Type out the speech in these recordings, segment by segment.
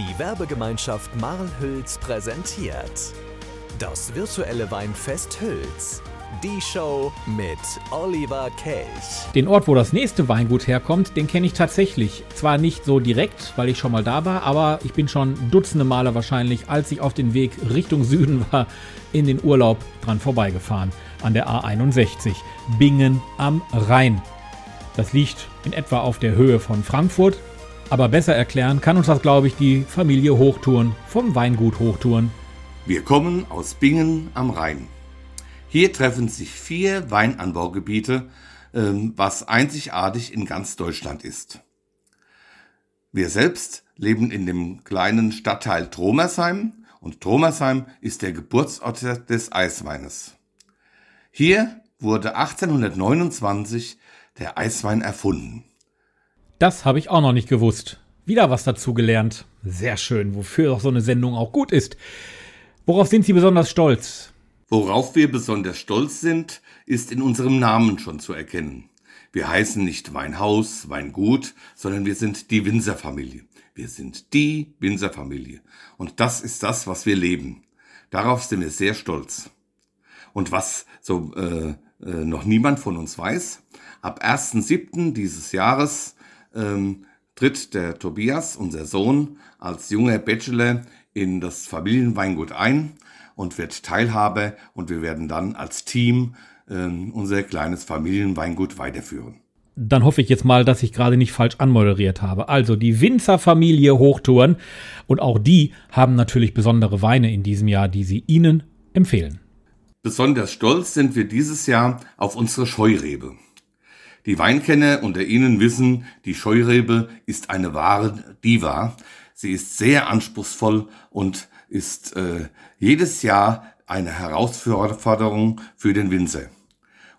Die Werbegemeinschaft Marl-Hülz präsentiert das virtuelle Weinfest Hülz. Die Show mit Oliver Kelch. Den Ort, wo das nächste Weingut herkommt, den kenne ich tatsächlich. Zwar nicht so direkt, weil ich schon mal da war, aber ich bin schon dutzende Male wahrscheinlich, als ich auf den Weg Richtung Süden war, in den Urlaub dran vorbeigefahren. An der A61. Bingen am Rhein. Das liegt in etwa auf der Höhe von Frankfurt. Aber besser erklären kann uns das, glaube ich, die Familie Hochtouren vom Weingut Hochtouren. Wir kommen aus Bingen am Rhein. Hier treffen sich vier Weinanbaugebiete, ähm, was einzigartig in ganz Deutschland ist. Wir selbst leben in dem kleinen Stadtteil Tromersheim und Tromersheim ist der Geburtsort des Eisweines. Hier wurde 1829 der Eiswein erfunden. Das habe ich auch noch nicht gewusst. Wieder was dazu gelernt. Sehr schön, wofür auch so eine Sendung auch gut ist. Worauf sind Sie besonders stolz? Worauf wir besonders stolz sind, ist in unserem Namen schon zu erkennen. Wir heißen nicht Weinhaus, Weingut, sondern wir sind die Winzerfamilie. Wir sind die Winzerfamilie. Und das ist das, was wir leben. Darauf sind wir sehr stolz. Und was so äh, äh, noch niemand von uns weiß, ab 1.7. dieses Jahres ähm, tritt der Tobias, unser Sohn, als junger Bachelor in das Familienweingut ein und wird Teilhabe und wir werden dann als Team äh, unser kleines Familienweingut weiterführen. Dann hoffe ich jetzt mal, dass ich gerade nicht falsch anmoderiert habe. Also die Winzerfamilie Hochtouren und auch die haben natürlich besondere Weine in diesem Jahr, die sie Ihnen empfehlen. Besonders stolz sind wir dieses Jahr auf unsere Scheurebe. Die Weinkenner unter Ihnen wissen, die Scheurebe ist eine wahre Diva. Sie ist sehr anspruchsvoll und ist äh, jedes Jahr eine Herausforderung für den Winzer.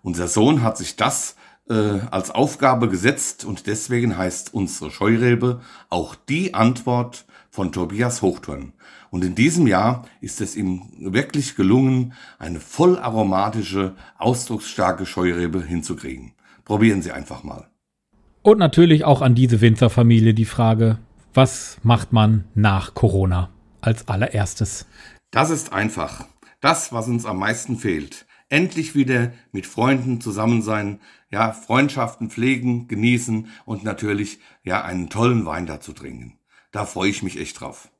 Unser Sohn hat sich das äh, als Aufgabe gesetzt und deswegen heißt unsere Scheurebe auch die Antwort von Tobias Hochturn. Und in diesem Jahr ist es ihm wirklich gelungen, eine voll aromatische, ausdrucksstarke Scheurebe hinzukriegen. Probieren Sie einfach mal. Und natürlich auch an diese Winzerfamilie die Frage, was macht man nach Corona? als allererstes? Das ist einfach. Das, was uns am meisten fehlt. Endlich wieder mit Freunden zusammen sein, ja, Freundschaften pflegen, genießen und natürlich, ja, einen tollen Wein dazu trinken. Da freue ich mich echt drauf.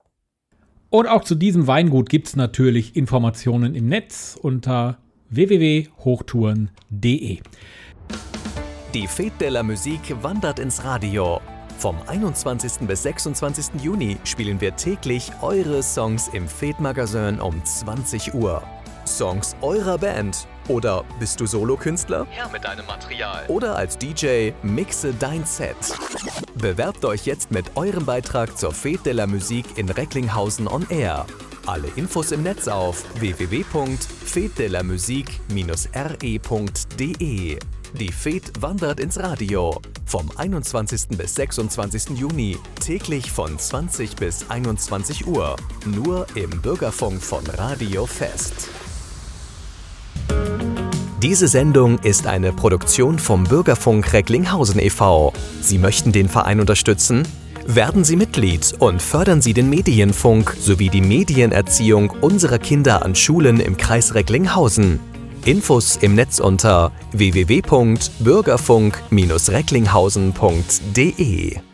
Und auch zu diesem Weingut gibt es natürlich Informationen im Netz unter www.hochtouren.de. Die Fete de la Musique wandert ins Radio. Vom 21. bis 26. Juni spielen wir täglich eure Songs im Fed-Magazin um 20 Uhr. Songs eurer Band. Oder bist du Solokünstler? Her mit deinem Material. Oder als DJ mixe dein Set. Bewerbt euch jetzt mit eurem Beitrag zur Fete de la Musique in Recklinghausen on Air. Alle Infos im Netz auf www.fetdelamusique-re.de. Die FED wandert ins Radio. Vom 21. bis 26. Juni, täglich von 20 bis 21 Uhr. Nur im Bürgerfunk von Radio Fest. Diese Sendung ist eine Produktion vom Bürgerfunk Recklinghausen e.V. Sie möchten den Verein unterstützen? Werden Sie Mitglied und fördern Sie den Medienfunk sowie die Medienerziehung unserer Kinder an Schulen im Kreis Recklinghausen. Infos im Netz unter www.bürgerfunk-recklinghausen.de